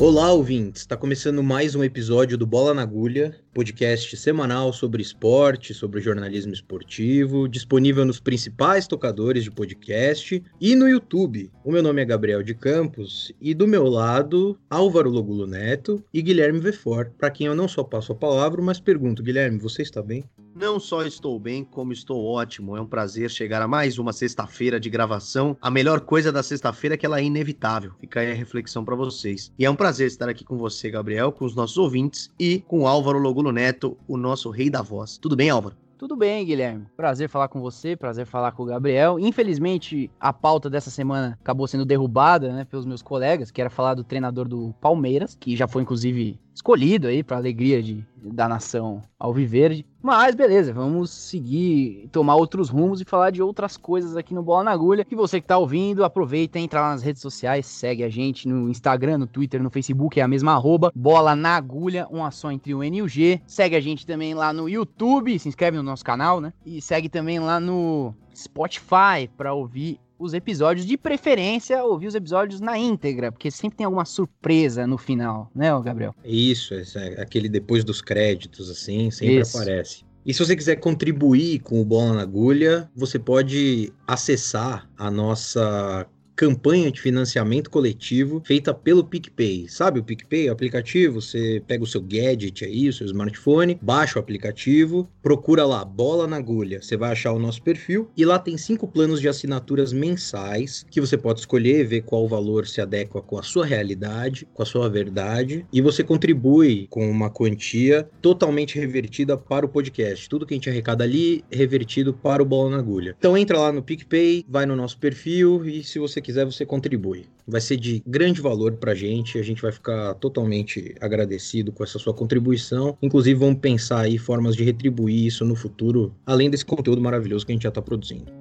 Olá, ouvintes! Está começando mais um episódio do Bola na Agulha, podcast semanal sobre esporte, sobre jornalismo esportivo, disponível nos principais tocadores de podcast e no YouTube. O meu nome é Gabriel de Campos e do meu lado, Álvaro Logulo Neto e Guilherme Vefor, para quem eu não só passo a palavra, mas pergunto, Guilherme, você está bem? Não só estou bem, como estou ótimo. É um prazer chegar a mais uma sexta-feira de gravação. A melhor coisa da sexta-feira é que ela é inevitável. Fica aí a reflexão para vocês. E é um prazer estar aqui com você, Gabriel, com os nossos ouvintes e com Álvaro Logulo Neto, o nosso rei da voz. Tudo bem, Álvaro? Tudo bem, Guilherme. Prazer falar com você, prazer falar com o Gabriel. Infelizmente, a pauta dessa semana acabou sendo derrubada, né, pelos meus colegas, que era falar do treinador do Palmeiras, que já foi inclusive escolhido aí para alegria de, da nação alviverde. Mas beleza, vamos seguir, tomar outros rumos e falar de outras coisas aqui no Bola na Agulha. E você que tá ouvindo, aproveita, entra lá nas redes sociais, segue a gente no Instagram, no Twitter, no Facebook, é a mesma arroba, Bola na Agulha, uma só entre o N e o G. Segue a gente também lá no YouTube, se inscreve no nosso canal, né? E segue também lá no Spotify para ouvir os episódios, de preferência, ouvir os episódios na íntegra, porque sempre tem alguma surpresa no final, né, Gabriel? Isso, é aquele depois dos créditos, assim, sempre Isso. aparece. E se você quiser contribuir com o Bola na Agulha, você pode acessar a nossa campanha de financiamento coletivo feita pelo PicPay. Sabe o PicPay, o aplicativo? Você pega o seu gadget aí, o seu smartphone, baixa o aplicativo, procura lá Bola na Agulha. Você vai achar o nosso perfil e lá tem cinco planos de assinaturas mensais que você pode escolher, ver qual valor se adequa com a sua realidade, com a sua verdade e você contribui com uma quantia totalmente revertida para o podcast. Tudo que a gente arrecada ali revertido para o Bola na Agulha. Então entra lá no PicPay, vai no nosso perfil e se você quiser, você contribui. Vai ser de grande valor para a gente, a gente vai ficar totalmente agradecido com essa sua contribuição. Inclusive, vamos pensar aí formas de retribuir isso no futuro, além desse conteúdo maravilhoso que a gente já está produzindo.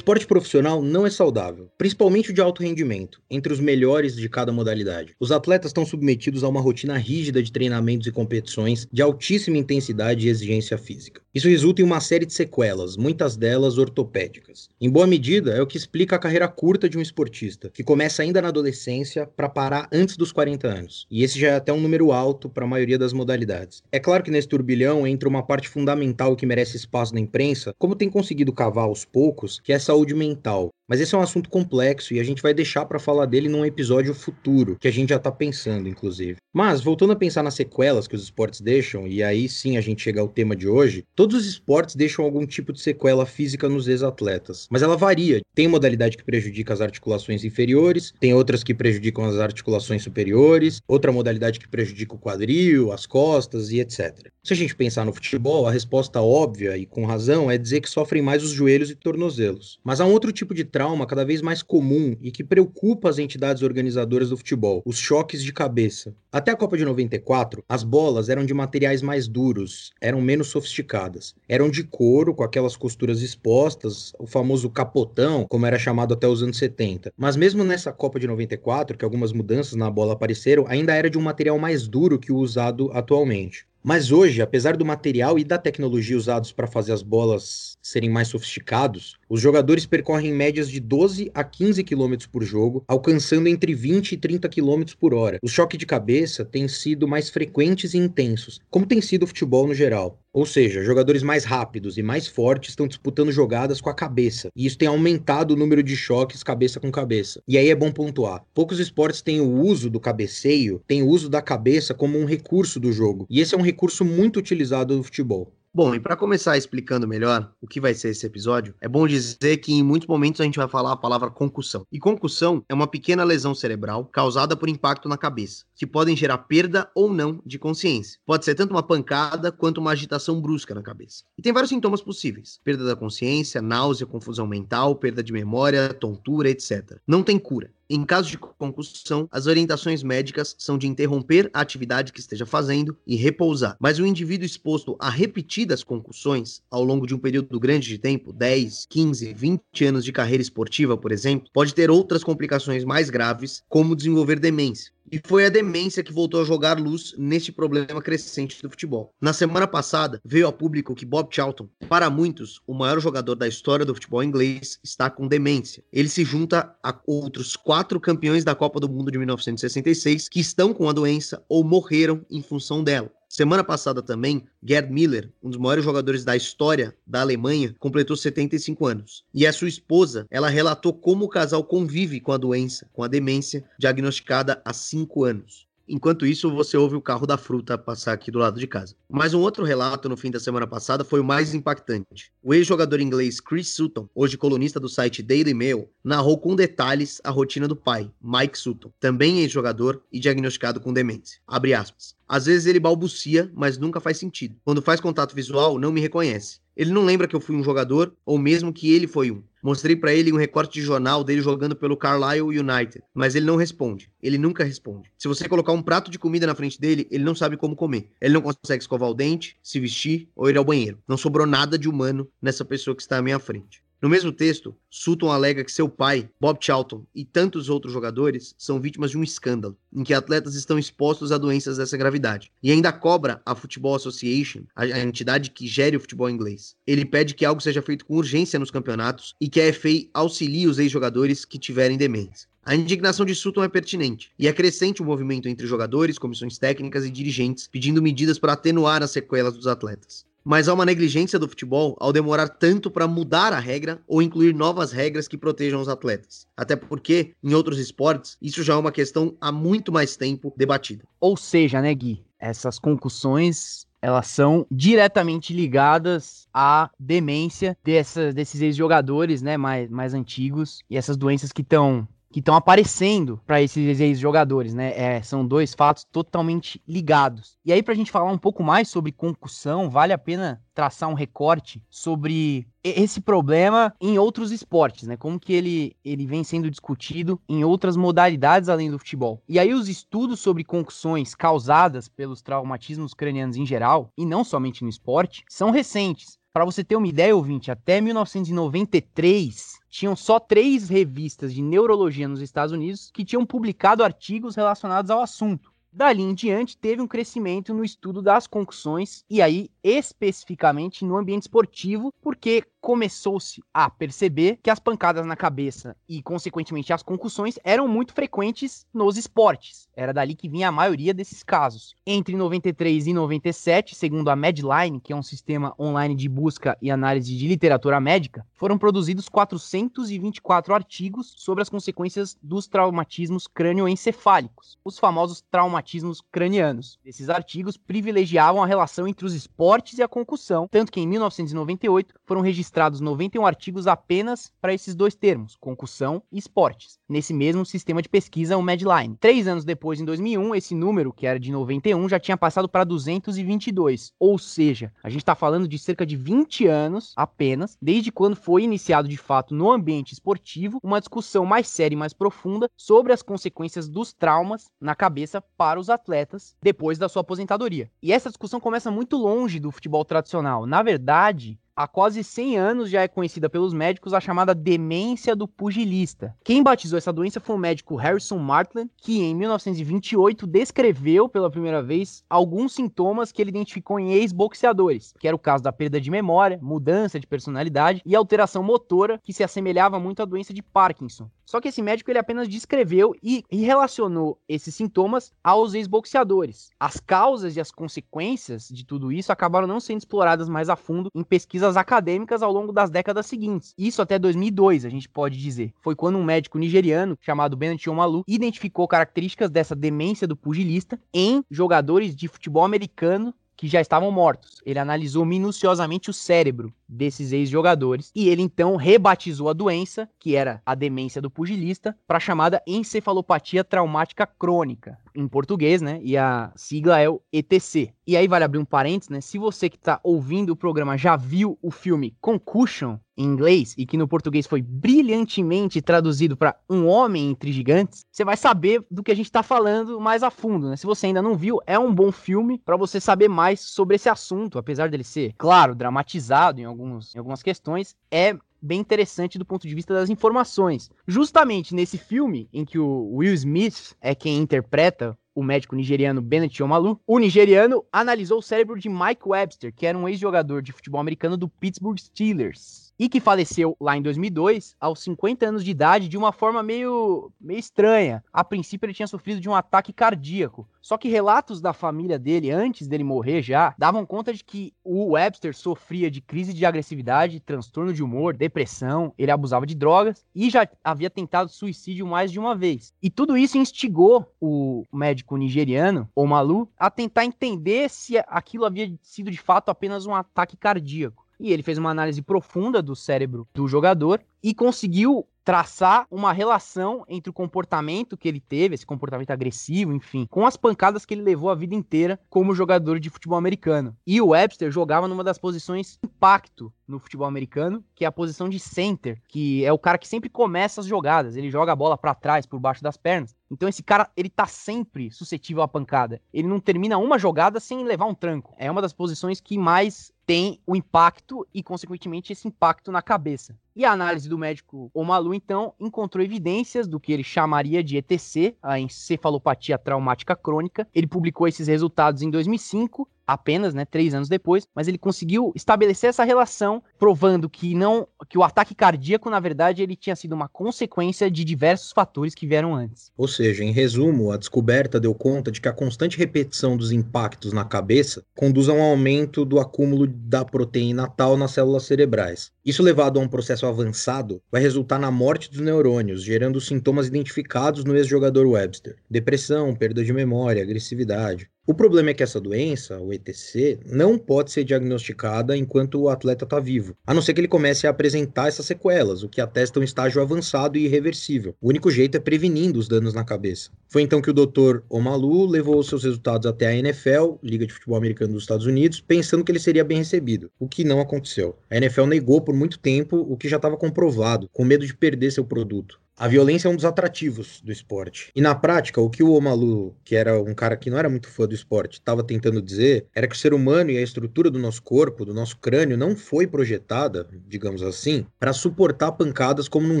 Esporte profissional não é saudável, principalmente o de alto rendimento, entre os melhores de cada modalidade. Os atletas estão submetidos a uma rotina rígida de treinamentos e competições de altíssima intensidade e exigência física. Isso resulta em uma série de sequelas, muitas delas ortopédicas. Em boa medida, é o que explica a carreira curta de um esportista, que começa ainda na adolescência para parar antes dos 40 anos. E esse já é até um número alto para a maioria das modalidades. É claro que nesse turbilhão entra uma parte fundamental que merece espaço na imprensa, como tem conseguido cavar aos poucos, que é essa saúde mental. Mas esse é um assunto complexo e a gente vai deixar para falar dele num episódio futuro, que a gente já tá pensando, inclusive. Mas, voltando a pensar nas sequelas que os esportes deixam, e aí sim a gente chega ao tema de hoje, todos os esportes deixam algum tipo de sequela física nos ex-atletas. Mas ela varia. Tem modalidade que prejudica as articulações inferiores, tem outras que prejudicam as articulações superiores, outra modalidade que prejudica o quadril, as costas e etc. Se a gente pensar no futebol, a resposta óbvia e com razão é dizer que sofrem mais os joelhos e tornozelos. Mas há um outro tipo de trauma cada vez mais comum e que preocupa as entidades organizadoras do futebol, os choques de cabeça. Até a Copa de 94, as bolas eram de materiais mais duros, eram menos sofisticadas. Eram de couro, com aquelas costuras expostas, o famoso capotão, como era chamado até os anos 70. Mas mesmo nessa Copa de 94, que algumas mudanças na bola apareceram, ainda era de um material mais duro que o usado atualmente. Mas hoje, apesar do material e da tecnologia usados para fazer as bolas serem mais sofisticados, os jogadores percorrem médias de 12 a 15 km por jogo, alcançando entre 20 e 30 km por hora. Os choques de cabeça têm sido mais frequentes e intensos, como tem sido o futebol no geral. Ou seja, jogadores mais rápidos e mais fortes estão disputando jogadas com a cabeça, e isso tem aumentado o número de choques cabeça com cabeça. E aí é bom pontuar: poucos esportes têm o uso do cabeceio, têm o uso da cabeça como um recurso do jogo, e esse é um recurso muito utilizado no futebol. Bom, e para começar explicando melhor o que vai ser esse episódio, é bom dizer que em muitos momentos a gente vai falar a palavra concussão. E concussão é uma pequena lesão cerebral causada por impacto na cabeça, que podem gerar perda ou não de consciência. Pode ser tanto uma pancada quanto uma agitação brusca na cabeça. E tem vários sintomas possíveis: perda da consciência, náusea, confusão mental, perda de memória, tontura, etc. Não tem cura. Em caso de concussão, as orientações médicas são de interromper a atividade que esteja fazendo e repousar. Mas o indivíduo exposto a repetidas concussões ao longo de um período grande de tempo, 10, 15, 20 anos de carreira esportiva, por exemplo, pode ter outras complicações mais graves, como desenvolver demência. E foi a demência que voltou a jogar luz neste problema crescente do futebol. Na semana passada, veio a público que Bob Charlton, para muitos, o maior jogador da história do futebol inglês, está com demência. Ele se junta a outros quatro campeões da Copa do Mundo de 1966 que estão com a doença ou morreram em função dela. Semana passada também, Gerd Miller, um dos maiores jogadores da história da Alemanha, completou 75 anos. E a sua esposa, ela relatou como o casal convive com a doença, com a demência, diagnosticada há 5 anos. Enquanto isso, você ouve o carro da fruta passar aqui do lado de casa. Mas um outro relato no fim da semana passada foi o mais impactante. O ex-jogador inglês Chris Sutton, hoje colunista do site Daily Mail, narrou com detalhes a rotina do pai, Mike Sutton, também ex-jogador e diagnosticado com demência. Abre aspas. Às vezes ele balbucia, mas nunca faz sentido. Quando faz contato visual, não me reconhece. Ele não lembra que eu fui um jogador, ou mesmo que ele foi um. Mostrei para ele um recorte de jornal dele jogando pelo Carlisle United, mas ele não responde. Ele nunca responde. Se você colocar um prato de comida na frente dele, ele não sabe como comer. Ele não consegue escovar o dente, se vestir ou ir ao banheiro. Não sobrou nada de humano nessa pessoa que está à minha frente. No mesmo texto, Sutton alega que seu pai, Bob Charlton, e tantos outros jogadores são vítimas de um escândalo, em que atletas estão expostos a doenças dessa gravidade. E ainda cobra a Football Association, a, entidade que gere o futebol inglês. Ele pede que algo seja feito com urgência nos campeonatos e que a FA auxilie os ex-jogadores que tiverem demência. A indignação de Sutton é pertinente, e é crescente o movimento entre jogadores, comissões técnicas e dirigentes pedindo medidas para atenuar as sequelas dos atletas mas há uma negligência do futebol ao demorar tanto para mudar a regra ou incluir novas regras que protejam os atletas. Até porque, em outros esportes, isso já é uma questão há muito mais tempo debatida. Ou seja, né, Gui? Essas concussões elas são diretamente ligadas à demência dessa, desses ex-jogadores, né, mais, mais antigos e essas doenças que estão que estão aparecendo para esses ex-jogadores, né? É, são dois fatos totalmente ligados. E aí, para a gente falar um pouco mais sobre concussão, vale a pena traçar um recorte sobre esse problema em outros esportes, né? Como que ele, ele vem sendo discutido em outras modalidades além do futebol. E aí os estudos sobre concussões causadas pelos traumatismos cranianos em geral, e não somente no esporte, são recentes. Para você ter uma ideia, ouvinte, até 1993 tinham só três revistas de neurologia nos Estados Unidos que tinham publicado artigos relacionados ao assunto. Dali em diante, teve um crescimento no estudo das concussões, e aí especificamente no ambiente esportivo, porque começou-se a perceber que as pancadas na cabeça e, consequentemente, as concussões eram muito frequentes nos esportes. Era dali que vinha a maioria desses casos. Entre 93 e 97, segundo a Medline, que é um sistema online de busca e análise de literatura médica, foram produzidos 424 artigos sobre as consequências dos traumatismos crânioencefálicos, os famosos traumatismos cranianos. Esses artigos privilegiavam a relação entre os esportes e a concussão, tanto que em 1998 foram registrados 91 artigos apenas para esses dois termos, concussão e esportes, nesse mesmo sistema de pesquisa, o Medline. Três anos depois, em 2001, esse número, que era de 91, já tinha passado para 222, ou seja, a gente está falando de cerca de 20 anos apenas, desde quando foi iniciado de fato no ambiente esportivo uma discussão mais séria e mais profunda sobre as consequências dos traumas na cabeça para os atletas depois da sua aposentadoria. E essa discussão começa muito longe do futebol tradicional. Na verdade, há quase 100 anos já é conhecida pelos médicos a chamada demência do pugilista. Quem batizou essa doença foi o médico Harrison Martland, que em 1928 descreveu pela primeira vez alguns sintomas que ele identificou em ex-boxeadores, que era o caso da perda de memória, mudança de personalidade e alteração motora que se assemelhava muito à doença de Parkinson. Só que esse médico ele apenas descreveu e, e relacionou esses sintomas aos ex-boxeadores. As causas e as consequências de tudo isso acabaram não sendo exploradas mais a fundo em pesquisas acadêmicas ao longo das décadas seguintes. Isso até 2002, a gente pode dizer. Foi quando um médico nigeriano chamado Bennett Omalu identificou características dessa demência do pugilista em jogadores de futebol americano que já estavam mortos. Ele analisou minuciosamente o cérebro desses ex-jogadores. E ele então rebatizou a doença, que era a demência do pugilista, para a chamada encefalopatia traumática crônica, em português, né? E a sigla é o ETC. E aí vale abrir um parênteses, né? Se você que está ouvindo o programa já viu o filme Concussion em inglês e que no português foi brilhantemente traduzido para Um Homem entre Gigantes, você vai saber do que a gente está falando mais a fundo, né? Se você ainda não viu, é um bom filme para você saber mais sobre esse assunto, apesar dele ser, claro, dramatizado em, alguns, em algumas questões, é bem interessante do ponto de vista das informações. Justamente nesse filme, em que o Will Smith é quem interpreta o médico nigeriano Bennett Omalu, o nigeriano analisou o cérebro de Mike Webster, que era um ex-jogador de futebol americano do Pittsburgh Steelers e que faleceu lá em 2002, aos 50 anos de idade, de uma forma meio, meio estranha. A princípio, ele tinha sofrido de um ataque cardíaco. Só que relatos da família dele, antes dele morrer já, davam conta de que o Webster sofria de crise de agressividade, transtorno de humor, depressão, ele abusava de drogas e já havia tentado suicídio mais de uma vez. E tudo isso instigou o médico nigeriano, Omalu, a tentar entender se aquilo havia sido de fato apenas um ataque cardíaco. E ele fez uma análise profunda do cérebro do jogador e conseguiu traçar uma relação entre o comportamento que ele teve, esse comportamento agressivo, enfim, com as pancadas que ele levou a vida inteira como jogador de futebol americano. E o Webster jogava numa das posições impacto no futebol americano, que é a posição de center, que é o cara que sempre começa as jogadas, ele joga a bola para trás, por baixo das pernas. Então esse cara, ele tá sempre suscetível à pancada. Ele não termina uma jogada sem levar um tranco. É uma das posições que mais tem o impacto e, consequentemente, esse impacto na cabeça. E a análise do médico Omalu, então, encontrou evidências do que ele chamaria de ETC, a encefalopatia traumática crônica. Ele publicou esses resultados em 2005 apenas, né, três anos depois, mas ele conseguiu estabelecer essa relação, provando que não, que o ataque cardíaco, na verdade, ele tinha sido uma consequência de diversos fatores que vieram antes. Ou seja, em resumo, a descoberta deu conta de que a constante repetição dos impactos na cabeça conduz a um aumento do acúmulo da proteína tal nas células cerebrais. Isso levado a um processo avançado vai resultar na morte dos neurônios, gerando sintomas identificados no ex-jogador Webster: depressão, perda de memória, agressividade. O problema é que essa doença, o ETC, não pode ser diagnosticada enquanto o atleta está vivo, a não ser que ele comece a apresentar essas sequelas, o que atesta um estágio avançado e irreversível. O único jeito é prevenindo os danos na cabeça. Foi então que o Dr. Omalu levou seus resultados até a NFL, Liga de Futebol Americano dos Estados Unidos, pensando que ele seria bem recebido, o que não aconteceu. A NFL negou por muito tempo o que já estava comprovado, com medo de perder seu produto. A violência é um dos atrativos do esporte. E na prática, o que o Omalu, que era um cara que não era muito fã do esporte, estava tentando dizer era que o ser humano e a estrutura do nosso corpo, do nosso crânio, não foi projetada, digamos assim, para suportar pancadas como num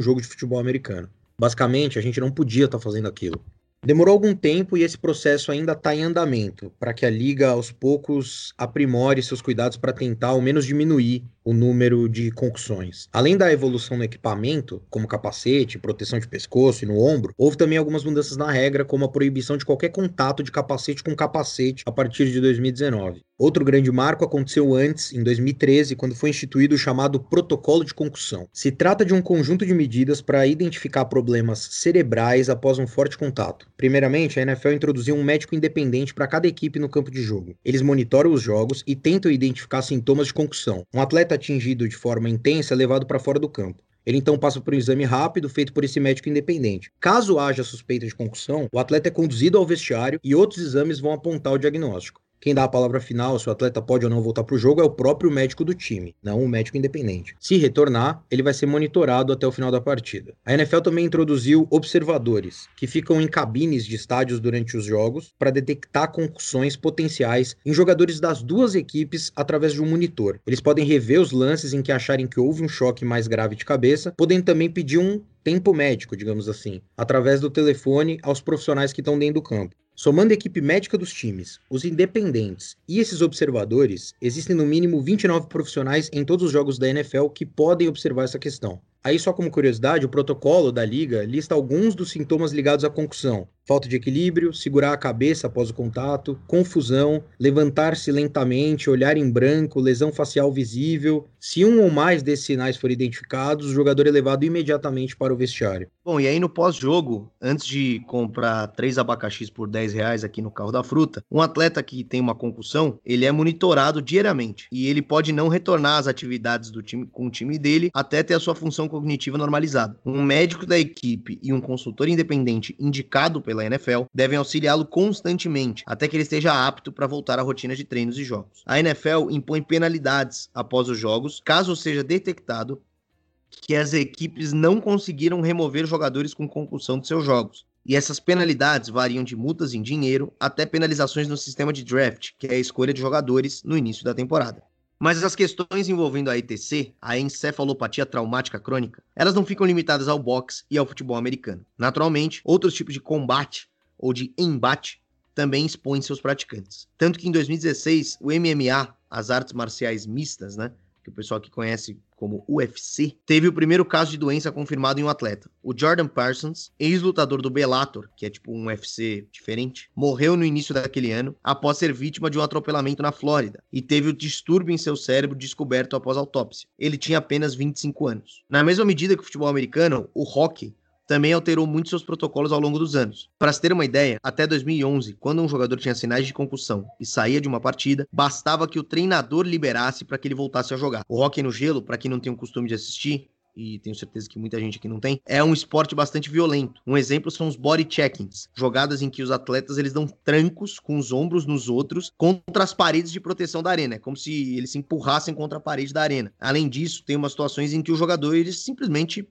jogo de futebol americano. Basicamente, a gente não podia estar tá fazendo aquilo. Demorou algum tempo e esse processo ainda está em andamento, para que a liga aos poucos aprimore seus cuidados para tentar ao menos diminuir o número de concussões. Além da evolução no equipamento, como capacete, proteção de pescoço e no ombro, houve também algumas mudanças na regra, como a proibição de qualquer contato de capacete com capacete a partir de 2019. Outro grande marco aconteceu antes, em 2013, quando foi instituído o chamado Protocolo de Concussão. Se trata de um conjunto de medidas para identificar problemas cerebrais após um forte contato. Primeiramente, a NFL introduziu um médico independente para cada equipe no campo de jogo. Eles monitoram os jogos e tentam identificar sintomas de concussão. Um atleta atingido de forma intensa é levado para fora do campo. Ele então passa por um exame rápido feito por esse médico independente. Caso haja suspeita de concussão, o atleta é conduzido ao vestiário e outros exames vão apontar o diagnóstico. Quem dá a palavra final, se o atleta pode ou não voltar para o jogo, é o próprio médico do time, não o médico independente. Se retornar, ele vai ser monitorado até o final da partida. A NFL também introduziu observadores, que ficam em cabines de estádios durante os jogos para detectar concussões potenciais em jogadores das duas equipes através de um monitor. Eles podem rever os lances em que acharem que houve um choque mais grave de cabeça, podendo também pedir um tempo médico, digamos assim, através do telefone aos profissionais que estão dentro do campo. Somando a equipe médica dos times, os independentes e esses observadores, existem no mínimo 29 profissionais em todos os jogos da NFL que podem observar essa questão. Aí, só como curiosidade, o protocolo da liga lista alguns dos sintomas ligados à concussão, falta de equilíbrio, segurar a cabeça após o contato, confusão, levantar-se lentamente, olhar em branco, lesão facial visível. Se um ou mais desses sinais forem identificados, o jogador é levado imediatamente para o vestiário. Bom, e aí no pós-jogo, antes de comprar três abacaxis por 10 reais aqui no carro da fruta, um atleta que tem uma concussão, ele é monitorado diariamente e ele pode não retornar às atividades do time com o time dele até ter a sua função cognitiva normalizada. Um médico da equipe e um consultor independente indicado pela NFL devem auxiliá-lo constantemente até que ele esteja apto para voltar à rotina de treinos e jogos. A NFL impõe penalidades após os jogos, caso seja detectado que as equipes não conseguiram remover jogadores com concussão de seus jogos. E essas penalidades variam de multas em dinheiro até penalizações no sistema de draft, que é a escolha de jogadores no início da temporada. Mas as questões envolvendo a ETC, a encefalopatia traumática crônica, elas não ficam limitadas ao boxe e ao futebol americano. Naturalmente, outros tipos de combate ou de embate também expõem seus praticantes. Tanto que em 2016, o MMA, as artes marciais mistas, né, que o pessoal que conhece como UFC, teve o primeiro caso de doença confirmado em um atleta. O Jordan Parsons, ex-lutador do Bellator, que é tipo um UFC diferente, morreu no início daquele ano após ser vítima de um atropelamento na Flórida e teve o distúrbio em seu cérebro descoberto após autópsia. Ele tinha apenas 25 anos. Na mesma medida que o futebol americano, o hockey também alterou muito seus protocolos ao longo dos anos. Para se ter uma ideia, até 2011, quando um jogador tinha sinais de concussão e saía de uma partida, bastava que o treinador liberasse para que ele voltasse a jogar. O hockey no gelo, para quem não tem o costume de assistir, e tenho certeza que muita gente aqui não tem, é um esporte bastante violento. Um exemplo são os body checkings, jogadas em que os atletas eles dão trancos com os ombros nos outros contra as paredes de proteção da arena, é como se eles se empurrassem contra a parede da arena. Além disso, tem umas situações em que o jogador eles simplesmente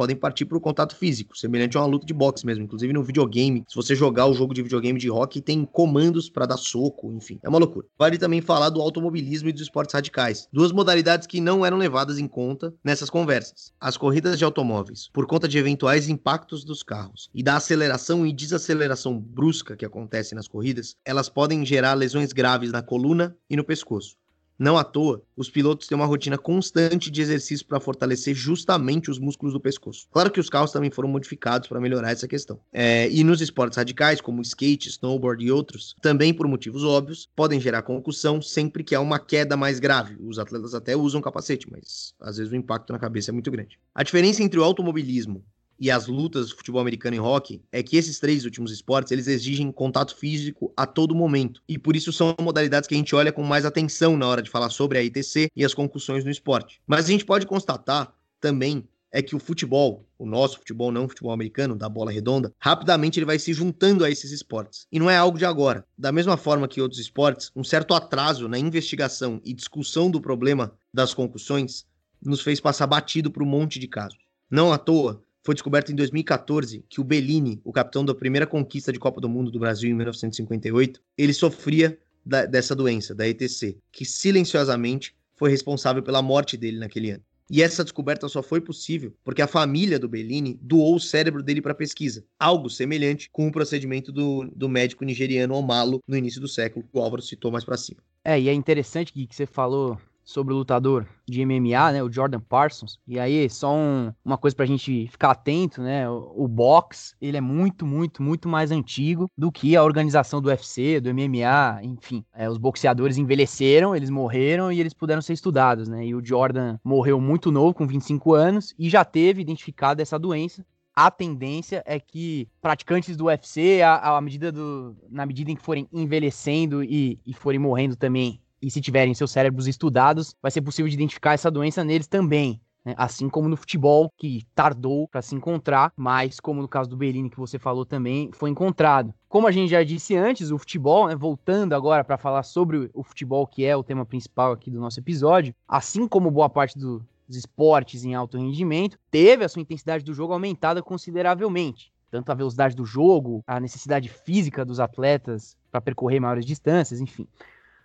podem partir para o contato físico, semelhante a uma luta de boxe mesmo. Inclusive no videogame, se você jogar o jogo de videogame de rock, tem comandos para dar soco, enfim, é uma loucura. Vale também falar do automobilismo e dos esportes radicais, duas modalidades que não eram levadas em conta nessas conversas. As corridas de automóveis, por conta de eventuais impactos dos carros e da aceleração e desaceleração brusca que acontece nas corridas, elas podem gerar lesões graves na coluna e no pescoço. Não à toa, os pilotos têm uma rotina constante de exercício para fortalecer justamente os músculos do pescoço. Claro que os carros também foram modificados para melhorar essa questão. É, e nos esportes radicais, como skate, snowboard e outros, também por motivos óbvios, podem gerar concussão sempre que há uma queda mais grave. Os atletas até usam capacete, mas às vezes o impacto na cabeça é muito grande. A diferença entre o automobilismo e as lutas do futebol americano e hockey é que esses três últimos esportes eles exigem contato físico a todo momento e por isso são modalidades que a gente olha com mais atenção na hora de falar sobre a ITC e as concussões no esporte. Mas a gente pode constatar também é que o futebol, o nosso futebol, não futebol americano, da bola redonda, rapidamente ele vai se juntando a esses esportes. E não é algo de agora. Da mesma forma que outros esportes, um certo atraso na investigação e discussão do problema das concussões nos fez passar batido por um monte de casos. Não à toa, foi descoberto em 2014 que o Bellini, o capitão da primeira conquista de Copa do Mundo do Brasil em 1958, ele sofria da, dessa doença, da ETC, que silenciosamente foi responsável pela morte dele naquele ano. E essa descoberta só foi possível porque a família do Bellini doou o cérebro dele para pesquisa. Algo semelhante com o procedimento do, do médico nigeriano Omalo no início do século, que o Álvaro citou mais para cima. É, e é interessante que, que você falou sobre o lutador de MMA, né, o Jordan Parsons. E aí, só um, uma coisa pra gente ficar atento, né, o, o box, ele é muito, muito, muito mais antigo do que a organização do UFC, do MMA, enfim. É, os boxeadores envelheceram, eles morreram e eles puderam ser estudados, né, e o Jordan morreu muito novo, com 25 anos, e já teve identificado essa doença, a tendência é que praticantes do UFC, a medida do, na medida em que forem envelhecendo e, e forem morrendo também e se tiverem seus cérebros estudados, vai ser possível de identificar essa doença neles também. Né? Assim como no futebol, que tardou para se encontrar, mas como no caso do Bellini que você falou também, foi encontrado. Como a gente já disse antes, o futebol, né, voltando agora para falar sobre o futebol, que é o tema principal aqui do nosso episódio, assim como boa parte do, dos esportes em alto rendimento, teve a sua intensidade do jogo aumentada consideravelmente. Tanto a velocidade do jogo, a necessidade física dos atletas para percorrer maiores distâncias, enfim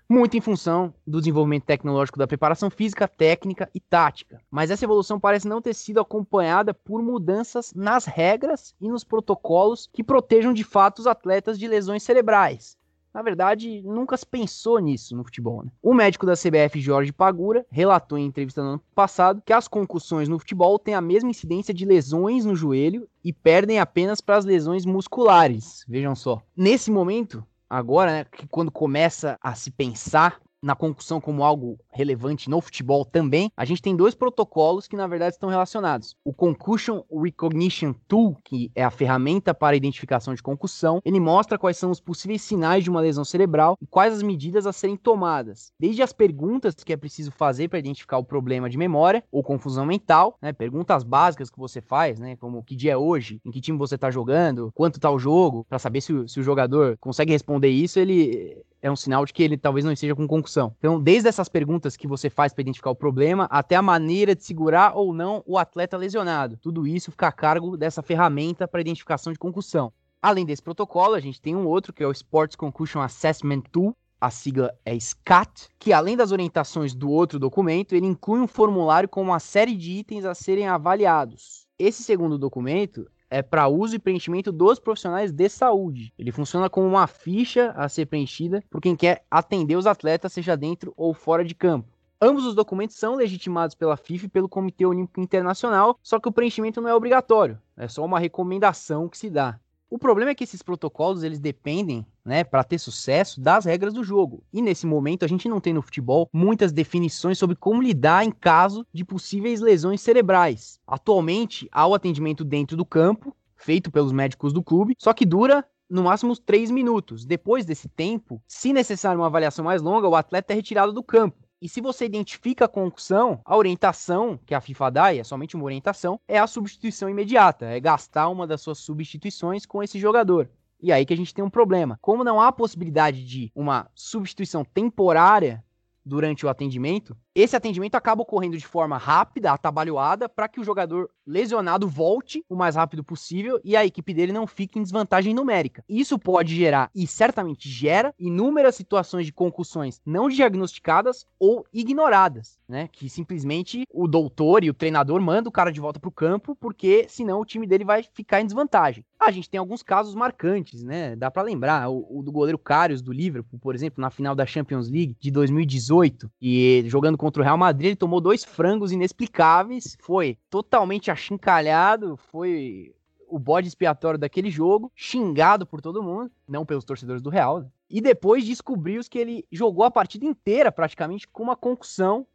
muito em função do desenvolvimento tecnológico da preparação física, técnica e tática. Mas essa evolução parece não ter sido acompanhada por mudanças nas regras e nos protocolos que protejam de fato os atletas de lesões cerebrais. Na verdade, nunca se pensou nisso no futebol. Né? O médico da CBF, Jorge Pagura, relatou em entrevista no ano passado que as concussões no futebol têm a mesma incidência de lesões no joelho e perdem apenas para as lesões musculares. Vejam só. Nesse momento, agora, né, que quando começa a se pensar na concussão como algo relevante no futebol também, a gente tem dois protocolos que na verdade estão relacionados. O Concussion Recognition Tool, que é a ferramenta para identificação de concussão, ele mostra quais são os possíveis sinais de uma lesão cerebral e quais as medidas a serem tomadas. Desde as perguntas que é preciso fazer para identificar o problema de memória ou confusão mental, né, perguntas básicas que você faz, né, como que dia é hoje, em que time você está jogando, quanto está o jogo, para saber se o, se o jogador consegue responder isso, ele é um sinal de que ele talvez não esteja com concussão. Então, desde essas perguntas que você faz para identificar o problema, até a maneira de segurar ou não o atleta lesionado. Tudo isso fica a cargo dessa ferramenta para identificação de concussão. Além desse protocolo, a gente tem um outro que é o Sports Concussion Assessment Tool, a sigla é SCAT, que além das orientações do outro documento, ele inclui um formulário com uma série de itens a serem avaliados. Esse segundo documento é para uso e preenchimento dos profissionais de saúde. Ele funciona como uma ficha a ser preenchida por quem quer atender os atletas, seja dentro ou fora de campo. Ambos os documentos são legitimados pela FIFA e pelo Comitê Olímpico Internacional, só que o preenchimento não é obrigatório, é só uma recomendação que se dá. O problema é que esses protocolos eles dependem, né, para ter sucesso, das regras do jogo. E nesse momento a gente não tem no futebol muitas definições sobre como lidar em caso de possíveis lesões cerebrais. Atualmente há o atendimento dentro do campo, feito pelos médicos do clube, só que dura no máximo 3 minutos. Depois desse tempo, se necessário uma avaliação mais longa, o atleta é retirado do campo. E se você identifica a concussão, a orientação que a FIFA dá, e é somente uma orientação, é a substituição imediata, é gastar uma das suas substituições com esse jogador. E aí que a gente tem um problema. Como não há possibilidade de uma substituição temporária durante o atendimento, esse atendimento acaba ocorrendo de forma rápida, atabalhoada, para que o jogador lesionado volte o mais rápido possível e a equipe dele não fique em desvantagem numérica. Isso pode gerar, e certamente gera, inúmeras situações de concussões não diagnosticadas ou ignoradas, né? Que simplesmente o doutor e o treinador mandam o cara de volta para o campo, porque senão o time dele vai ficar em desvantagem. A gente tem alguns casos marcantes, né? Dá para lembrar o, o, do goleiro Karius do Liverpool, por exemplo, na final da Champions League de 2018, e jogando contra o Real Madrid, ele tomou dois frangos inexplicáveis, foi totalmente achincalhado, foi o bode expiatório daquele jogo, xingado por todo mundo, não pelos torcedores do Real, né? e depois descobriu que ele jogou a partida inteira praticamente com uma concussão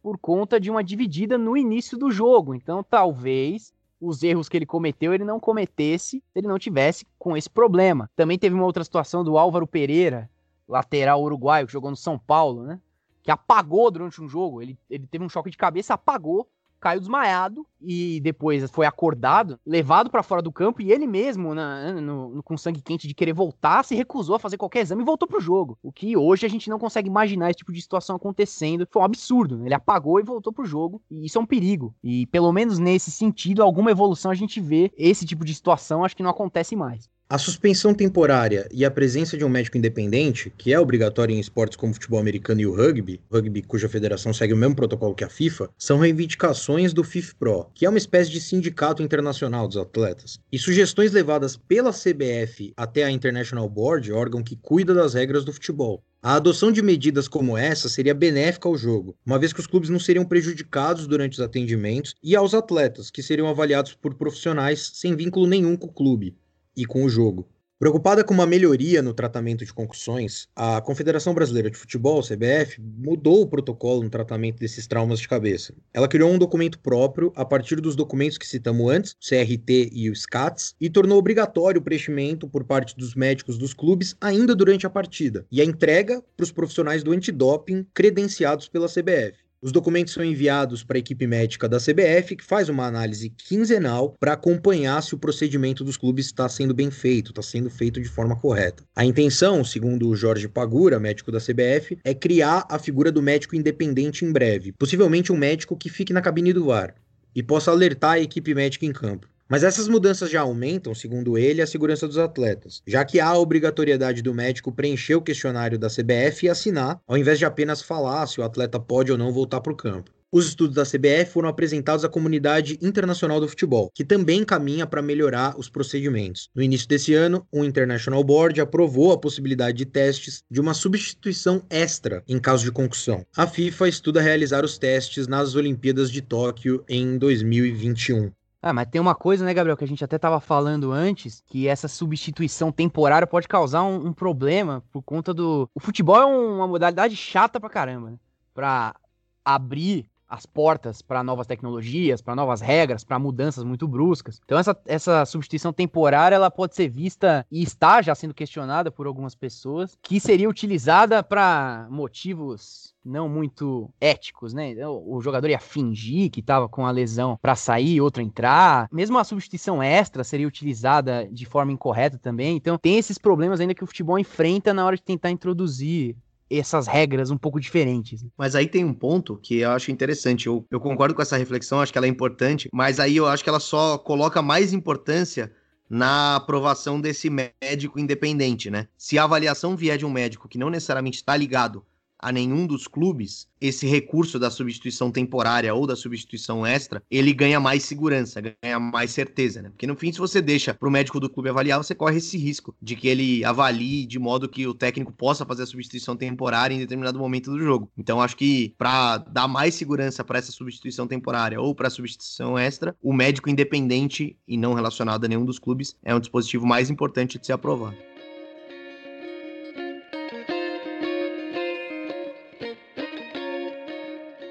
por conta de uma dividida no início do jogo. Então, talvez os erros que ele cometeu ele não cometesse se ele não tivesse com esse problema. Também teve uma outra situação do Álvaro Pereira, lateral uruguaio, que jogou no São Paulo, né? Que apagou durante um jogo. Ele, ele teve um choque de cabeça, apagou, caiu desmaiado e depois foi acordado, levado para fora do campo e ele mesmo, na, no, com sangue quente de querer voltar, se recusou a fazer qualquer exame e voltou pro jogo. O que hoje a gente não consegue imaginar esse tipo de situação acontecendo. Foi um absurdo. Né? Ele apagou e voltou pro jogo e isso é um perigo. E pelo menos nesse sentido, alguma evolução a gente vê. Esse tipo de situação acho que não acontece mais. A suspensão temporária e a presença de um médico independente, que é obrigatória em esportes como o futebol americano e o rugby, rugby cuja federação segue o mesmo protocolo que a FIFA, são reivindicações do FIFPRO, que é uma espécie de sindicato internacional dos atletas, e sugestões levadas pela CBF até a International Board, órgão que cuida das regras do futebol. A adoção de medidas como essa seria benéfica ao jogo, uma vez que os clubes não seriam prejudicados durante os atendimentos e aos atletas, que seriam avaliados por profissionais sem vínculo nenhum com o clube e com o jogo. Preocupada com uma melhoria no tratamento de concussões, a Confederação Brasileira de Futebol, CBF, mudou o protocolo no tratamento desses traumas de cabeça. Ela criou um documento próprio a partir dos documentos que citamos antes, o CRT e o SCATS, e tornou obrigatório o preenchimento por parte dos médicos dos clubes ainda durante a partida, e a entrega para os profissionais do antidoping credenciados pela CBF. Os documentos são enviados para a equipe médica da CBF, que faz uma análise quinzenal para acompanhar se o procedimento dos clubes está sendo bem feito, está sendo feito de forma correta. A intenção, segundo o Jorge Pagura, médico da CBF, é criar a figura do médico independente em breve, possivelmente um médico que fique na cabine do VAR e possa alertar a equipe médica em campo. Mas essas mudanças já aumentam, segundo ele, a segurança dos atletas, já que há a obrigatoriedade do médico preencher o questionário da CBF e assinar, ao invés de apenas falar se o atleta pode ou não voltar para o campo. Os estudos da CBF foram apresentados à comunidade internacional do futebol, que também caminha para melhorar os procedimentos. No início desse ano, o International Board aprovou a possibilidade de testes de uma substituição extra em caso de concussão. A FIFA estuda realizar os testes nas Olimpíadas de Tóquio em 2021. Ah, mas tem uma coisa, né, Gabriel, que a gente até tava falando antes, que essa substituição temporária pode causar um, um problema por conta do. O futebol é uma modalidade chata pra caramba, né? Pra abrir as portas para novas tecnologias, para novas regras, para mudanças muito bruscas. Então essa, essa substituição temporária ela pode ser vista e está já sendo questionada por algumas pessoas que seria utilizada para motivos não muito éticos, né? O jogador ia fingir que estava com a lesão para sair, outro entrar. Mesmo a substituição extra seria utilizada de forma incorreta também. Então tem esses problemas ainda que o futebol enfrenta na hora de tentar introduzir essas regras um pouco diferentes. Mas aí tem um ponto que eu acho interessante. Eu, eu concordo com essa reflexão, acho que ela é importante, mas aí eu acho que ela só coloca mais importância na aprovação desse médico independente, né? Se a avaliação vier de um médico que não necessariamente está ligado a nenhum dos clubes, esse recurso da substituição temporária ou da substituição extra, ele ganha mais segurança, ganha mais certeza, né? Porque no fim, se você deixa para o médico do clube avaliar, você corre esse risco de que ele avalie de modo que o técnico possa fazer a substituição temporária em determinado momento do jogo. Então, acho que para dar mais segurança para essa substituição temporária ou para a substituição extra, o médico independente e não relacionado a nenhum dos clubes é um dispositivo mais importante de ser aprovado.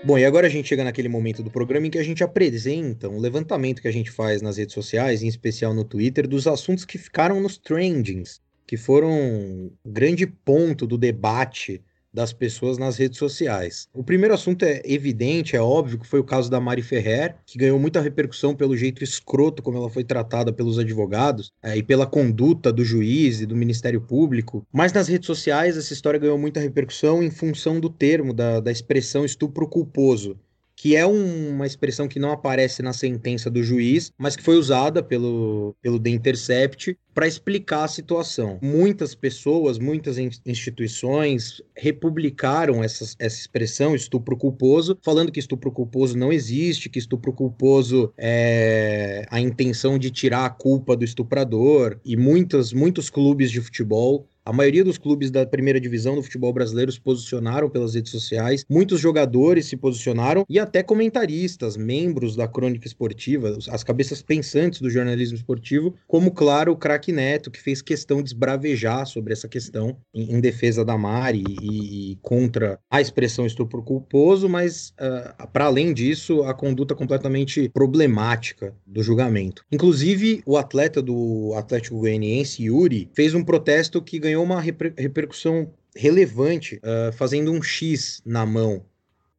Bom, e agora a gente chega naquele momento do programa em que a gente apresenta um levantamento que a gente faz nas redes sociais, em especial no Twitter, dos assuntos que ficaram nos trendings, que foram um grande ponto do debate das pessoas nas redes sociais. O primeiro assunto é evidente, é óbvio, que foi o caso da Mari Ferrer, que ganhou muita repercussão pelo jeito escroto como ela foi tratada pelos advogados é, e pela conduta do juiz e do Ministério Público. Mas nas redes sociais essa história ganhou muita repercussão em função do termo, da, da expressão estupro culposo que é um, uma expressão que não aparece na sentença do juiz, mas que foi usada pelo, pelo The Intercept para explicar a situação. Muitas pessoas, muitas instituições republicaram essa, essa expressão estupro culposo, falando que estupro culposo não existe, que estupro culposo é a intenção de tirar a culpa do estuprador, e muitas, muitos clubes de futebol a maioria dos clubes da primeira divisão do futebol brasileiro se posicionaram pelas redes sociais, muitos jogadores se posicionaram e até comentaristas, membros da crônica esportiva, as cabeças pensantes do jornalismo esportivo, como, claro, o craque Neto, que fez questão de esbravejar sobre essa questão em, em defesa da Mari e, e, contra a expressão estupro culposo, mas uh, para além disso, a conduta completamente problemática do julgamento. Inclusive, o atleta do Atlético Goianiense, Yuri, fez um protesto que ganhou ganhou uma reper repercussão relevante, uh, fazendo um X na mão,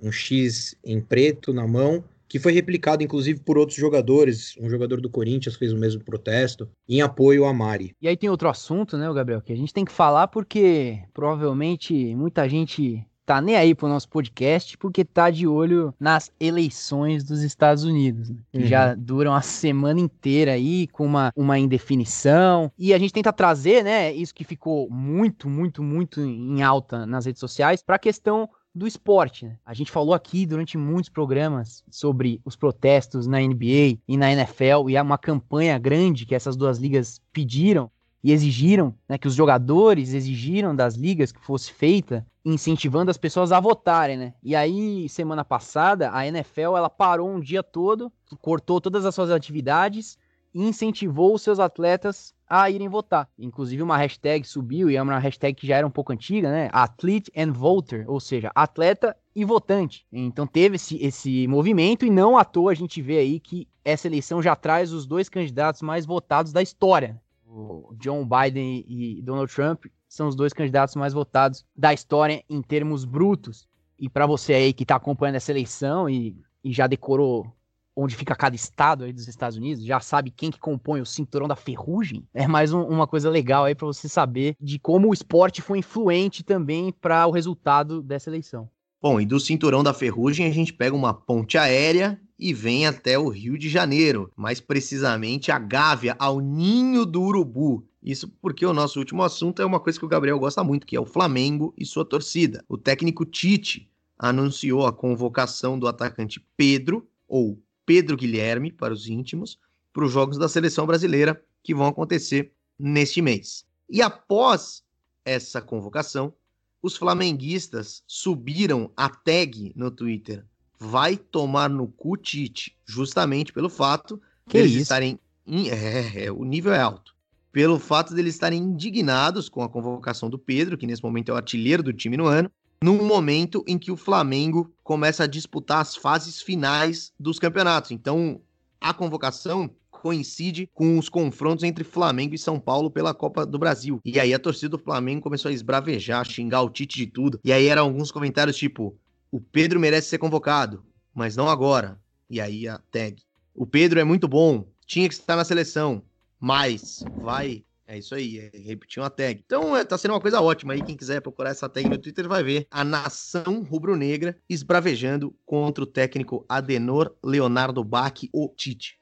um X em preto na mão, que foi replicado inclusive por outros jogadores. Um jogador do Corinthians fez o mesmo protesto em apoio a Mari. E aí tem outro assunto, né, Gabriel, que a gente tem que falar porque provavelmente muita gente tá nem aí pro nosso podcast porque tá de olho nas eleições dos Estados Unidos, né? que uhum. já duram a semana inteira aí com uma, uma indefinição. E a gente tenta trazer, né, isso que ficou muito, muito, muito em alta nas redes sociais para a questão do esporte. Né? A gente falou aqui durante muitos programas sobre os protestos na NBA e na NFL e há uma campanha grande que essas duas ligas pediram e exigiram, né, que os jogadores exigiram das ligas que fosse feita, incentivando as pessoas a votarem, né? E aí, semana passada, a NFL ela parou um dia todo, cortou todas as suas atividades incentivou os seus atletas a irem votar. Inclusive uma hashtag subiu e é uma hashtag que já era um pouco antiga, né? Athlete and voter, ou seja, atleta e votante. Então teve esse, esse movimento e não à toa a gente vê aí que essa eleição já traz os dois candidatos mais votados da história o John Biden e Donald Trump são os dois candidatos mais votados da história em termos brutos. E para você aí que está acompanhando essa eleição e, e já decorou onde fica cada estado aí dos Estados Unidos, já sabe quem que compõe o cinturão da ferrugem, é mais um, uma coisa legal aí para você saber de como o esporte foi influente também para o resultado dessa eleição. Bom, e do cinturão da ferrugem a gente pega uma ponte aérea e vem até o Rio de Janeiro, mais precisamente a Gávea, ao Ninho do Urubu. Isso porque o nosso último assunto é uma coisa que o Gabriel gosta muito, que é o Flamengo e sua torcida. O técnico Tite anunciou a convocação do atacante Pedro, ou Pedro Guilherme, para os íntimos, para os jogos da seleção brasileira que vão acontecer neste mês. E após essa convocação, os flamenguistas subiram a tag no Twitter. Vai tomar no cu Tite, justamente pelo fato que de eles isso? estarem. in- É, é, o nível é alto. Pelo fato de eles estarem indignados com a convocação do Pedro, que nesse momento é o artilheiro do time no ano, num momento em que o Flamengo começa a disputar as fases finais dos campeonatos. Então, a convocação coincide com os confrontos entre Flamengo e São Paulo pela Copa do Brasil. E aí a torcida do Flamengo começou a esbravejar, xingar o Tite de tudo. E aí eram alguns comentários tipo: o Pedro merece ser convocado, mas não agora. E aí a tag. O Pedro é muito bom, tinha que estar na seleção, mas vai. É isso aí, é, repetiu uma tag. Então é, tá sendo uma coisa ótima aí. Quem quiser procurar essa tag no Twitter vai ver a nação rubro-negra esbravejando contra o técnico Adenor Leonardo Bach, o Tite.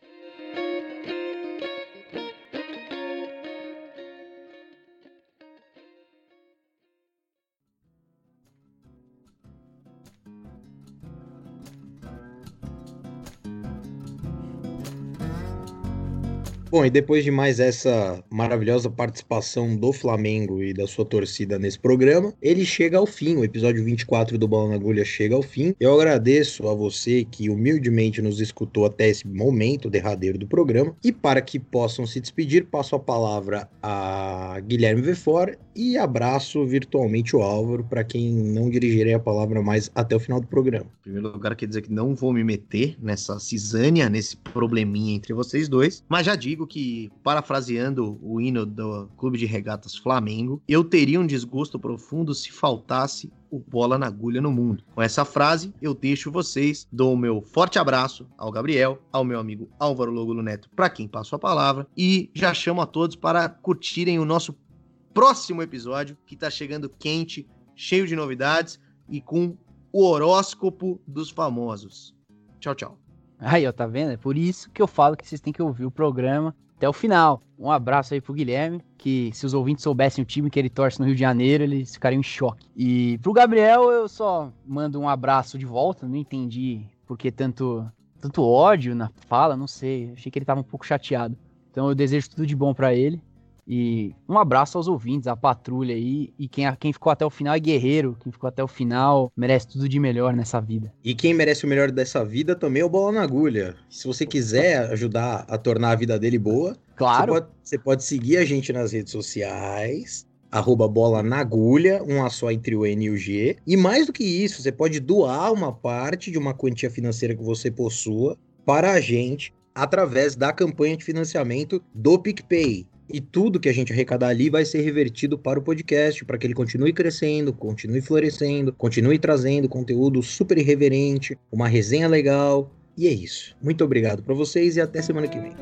Bom, e depois de mais essa maravilhosa participação do Flamengo e da sua torcida nesse programa, ele chega ao fim. O episódio 24 do Bola na Agulha chega ao fim. Eu agradeço a você que humildemente nos escutou até esse momento derradeiro do programa. E para que possam se despedir, passo a palavra a Guilherme Vefor e abraço virtualmente o Álvaro para quem não dirigirei a palavra mais até o final do programa. Em primeiro lugar, quer dizer que não vou me meter nessa cisânia, nesse probleminha entre vocês dois, mas já digo que, parafraseando o hino do Clube de Regatas Flamengo, eu teria um desgosto profundo se faltasse o bola na agulha no mundo. Com essa frase, eu deixo vocês, dou o meu forte abraço ao Gabriel, ao meu amigo Álvaro Logulo Neto, para quem passo a palavra, e já chamo a todos para curtirem o nosso próximo episódio, que tá chegando quente, cheio de novidades e com o horóscopo dos famosos. Tchau, tchau. Aí, ó, tá vendo? É por isso que eu falo que vocês têm que ouvir o programa até o final. Um abraço aí pro Guilherme, que se os ouvintes soubessem o time que ele torce no Rio de Janeiro, eles ficariam em choque. E pro Gabriel, eu só mando um abraço de volta, não entendi por que tanto, tanto ódio na fala, não sei. Achei que ele tava um pouco chateado. Então eu desejo tudo de bom pra ele. E um abraço aos ouvintes, à patrulha aí. E quem, quem ficou até o final é guerreiro. Quem ficou até o final merece tudo de melhor nessa vida. E quem merece o melhor dessa vida também é o Bola na Agulha. Se você quiser ajudar a tornar a vida dele boa, Claro. Você pode, você pode seguir a gente nas redes sociais, arroba bola na agulha, um A só entre o N e o G. E mais do que isso, você pode doar uma parte de uma quantia financeira que você possua para a gente através da campanha de financiamento do PicPay. E tudo que a gente arrecadar ali vai ser revertido para o podcast, para que ele continue crescendo, continue florescendo, continue trazendo conteúdo super irreverente, uma resenha legal. E é isso. Muito obrigado para vocês e até semana que vem.